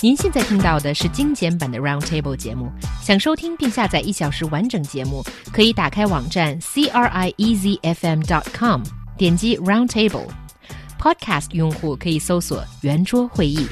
您现在听到的是精简版的 Roundtable 节目。想收听并下载一小时完整节目，可以打开网站 c r i e z f m dot com，点击 Roundtable。Podcast 用户可以搜索“圆桌会议”。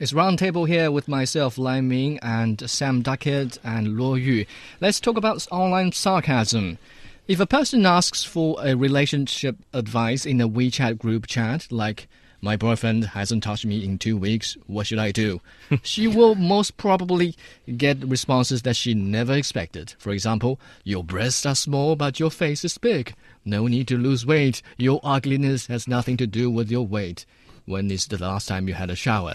It's Roundtable here with myself, Lai Ming, and Sam Duckett and Luo Yu. Let's talk about online sarcasm. If a person asks for a relationship advice in a WeChat group chat, like, my boyfriend hasn't touched me in two weeks, what should I do? she will most probably get responses that she never expected. For example, your breasts are small, but your face is big. No need to lose weight. Your ugliness has nothing to do with your weight. When is the last time you had a shower?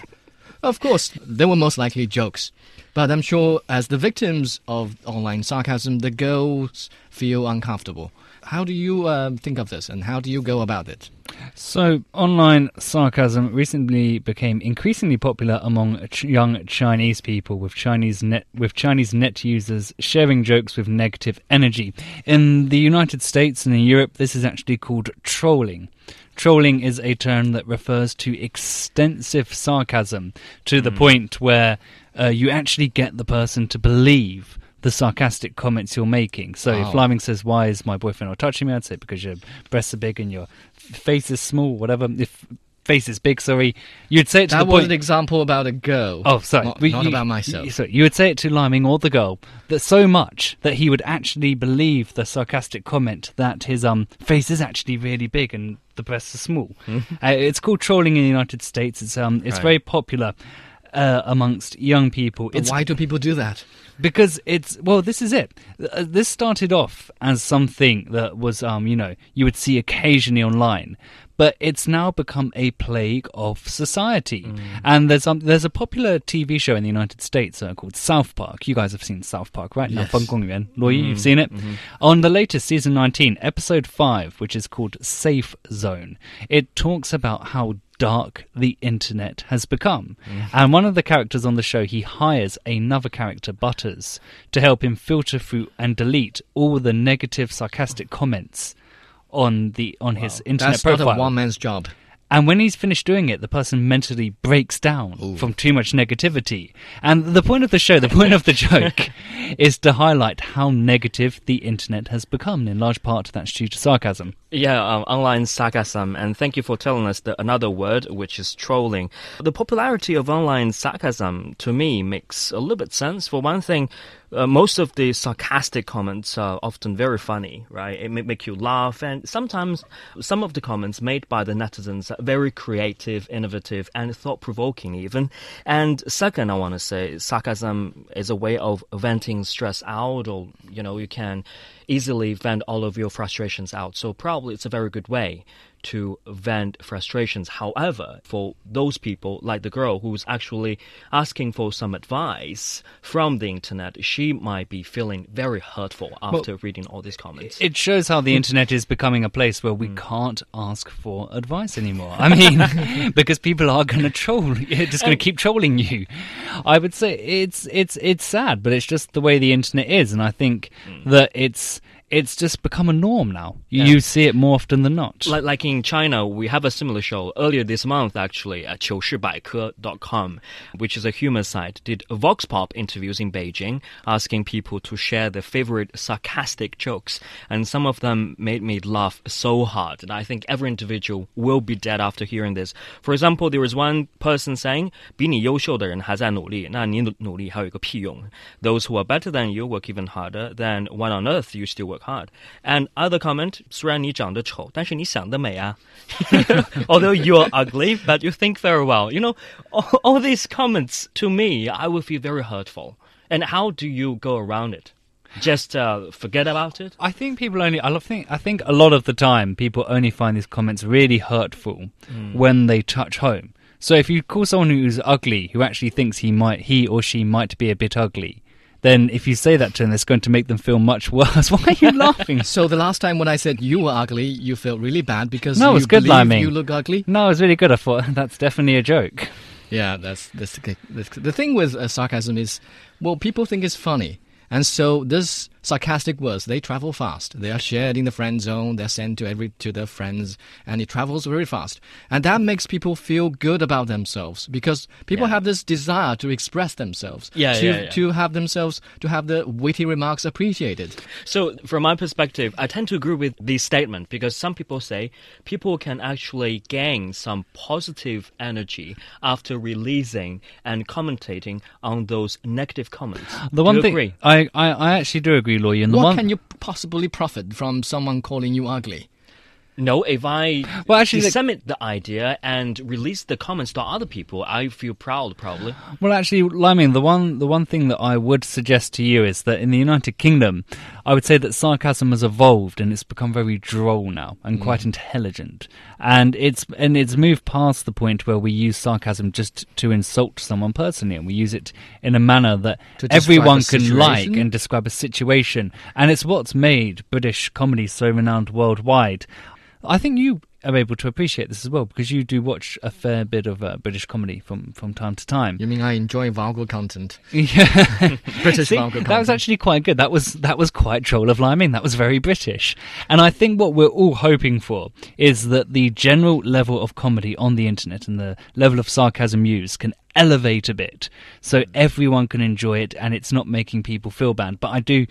Of course, they were most likely jokes. But I'm sure as the victims of online sarcasm, the girls feel uncomfortable. How do you uh, think of this and how do you go about it? So, online sarcasm recently became increasingly popular among ch- young Chinese people, with Chinese net with Chinese net users sharing jokes with negative energy. In the United States and in Europe, this is actually called trolling. Trolling is a term that refers to extensive sarcasm to the point where uh, you actually get the person to believe the sarcastic comments you're making. So if Oh. Liming says, "Why is my boyfriend not touching me?" I'd say because your breasts are big and your face is small, whatever. If face is big, sorry, you'd say it to That the was point. an example about a girl. Oh, sorry. Not, But not you- about myself. You, sorry, you would say it to Liming or the girl that so much that he would actually believe the sarcastic comment that his um face is actually really big and the breasts are small. Uh, it's called trolling in the United States. It's um it's Right. very popular uh, amongst young people. why do people do that? Because it's well, this is it. Uh, this started off as something that was, um, you know, you would see occasionally online, but it's now become a plague of society. Mm. And there's um, there's a popular TV show in the United States uh, called South Park. You guys have seen South Park, right? Yes. Now, Yuan, Loy, mm. you've mm-hmm. seen it. Mm-hmm. On the latest season 19, episode 5, which is called Safe Zone, it talks about how dark the internet has become. Mm-hmm. And one of the characters on the show, he hires another character, Butters, to help him filter through and delete all the negative, sarcastic comments on the on his internet That's profile. not a one man's job. And when he's finished doing it, the person mentally breaks down Ooh. from too much negativity. And the point of the show, the point of the joke, is to highlight how negative the internet has become. In large part, that's due to sarcasm. Yeah, um, online sarcasm, and thank you for telling us the, another word, which is trolling. The popularity of online sarcasm, to me, makes a little bit sense. For one thing, uh, most of the sarcastic comments are often very funny, right? It may make you laugh, and sometimes some of the comments made by the netizens are very creative, innovative, and thought-provoking even. And second, I want to say sarcasm is a way of venting stress out, or you know, you can easily vent all of your frustrations out. So probably it's a very good way to vent frustrations. However, for those people like the girl who's actually asking for some advice from the internet, she might be feeling very hurtful after reading all these comments. It shows how the internet is becoming a place where we Hmm. can't ask for advice anymore. I mean, because people are going to troll, you're just going to keep trolling you. I would say it's it's it's sad, but it's just the way the internet is, and I think Hmm. that it's it's just become a norm now. You, Yeah. you see it more often than not. like, like in China, we have a similar show earlier this month, actually, at 糗事百科.com, which is a humor site, did Vox Pop interviews in Beijing, asking people to share their favorite sarcastic jokes. And some of them made me laugh so hard. And I think every individual will be dead after hearing this. For example, there was one person saying, 比你优秀的人还在努力， 那你努努力还有一个屁用。Those who are better than you work even harder, then why on earth you still work hard? And other comment, 虽然你长得丑，但是你想得美啊。Although you are ugly, but you think very well. You know, all, all these comments to me, I would feel very hurtful. And how do you go around it? Just uh, forget about it? I think people only. I love think. I think a lot of the time people only find these comments really hurtful when they touch home. So if you call someone who's ugly, who actually thinks he might, he or she might be a bit ugly, then if you say that to them, it's going to make them feel much worse. Why are you laughing? So the last time when I said you were ugly, you felt really bad because No, you it's good, Liming. you look ugly. no, it was really good. I thought that's definitely a joke. Yeah, that's, that's the, the, the thing with uh, sarcasm is, well, people think it's funny, and so this sarcastic words, they travel fast. They are shared in the friend zone. They're sent to every to their friends, and it travels very fast. And that makes people feel good about themselves because people Yeah. have this desire to express themselves, Yeah, to yeah, yeah. to have themselves to have the witty remarks appreciated. So, from my perspective, I tend to agree with this statement because some people say people can actually gain some positive energy after releasing and commentating on those negative comments. The Do one thing agree? I, I, I actually do agree, Lawyer. And the What can you possibly profit from someone calling you ugly? No, if I Well, actually, the- disseminate the idea and release the comments to other people, I feel proud, probably. Well, actually, Liming, the one the one thing that I would suggest to you is that in the United Kingdom, I would say that sarcasm has evolved and it's become very droll now and mm. quite intelligent, and it's and it's moved past the point where we use sarcasm just to insult someone personally, and we use it in a manner that everyone can like and describe a situation, and it's what's made British comedy so renowned worldwide. I think you are able to appreciate this as well because you do watch a fair bit of uh, British comedy from, from time to time. You mean I enjoy vulgar content? Yeah, British See, vulgar that was actually quite good. That was that was quite troll of liming. That was very British. And I think what we're all hoping for is that the general level of comedy on the internet and the level of sarcasm used can elevate a bit, so everyone can enjoy it, and it's not making people feel bad. But I do,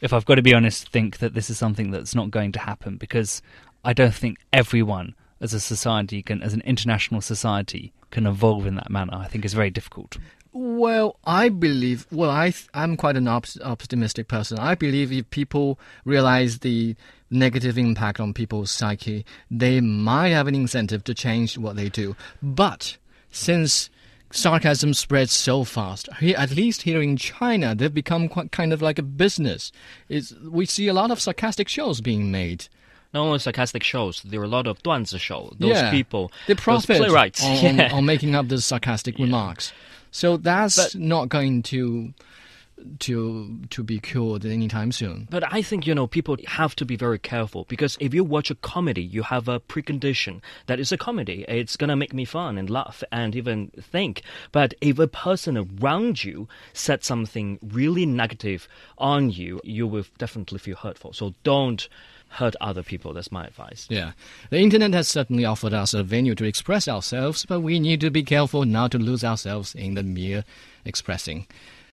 if I've got to be honest, think that this is something that's not going to happen because I don't think everyone as a society can, as an international society, can evolve in that manner. I think it's very difficult. Well, I believe. Well, I I'm quite an op- optimistic person. I believe if people realize the negative impact on people's psyche, they might have an incentive to change what they do. But since sarcasm spreads so fast, at least here in China, they've become quite kind of like a business. It's, we see a lot of sarcastic shows being made. Not only sarcastic shows, there are a lot of 段子 show. Those yeah, people, they those profit playwrights. on, yeah. on making up the sarcastic remarks. So that's But- not going to to to be cured anytime soon. But I think, you know, people have to be very careful because if you watch a comedy, you have a precondition that it's a comedy. It's going to make me fun and laugh and even think. But if a person around you said something really negative on you, you will definitely feel hurtful. So don't hurt other people. That's my advice. Yeah, the internet has certainly offered us a venue to express ourselves, but we need to be careful not to lose ourselves in the mere expressing.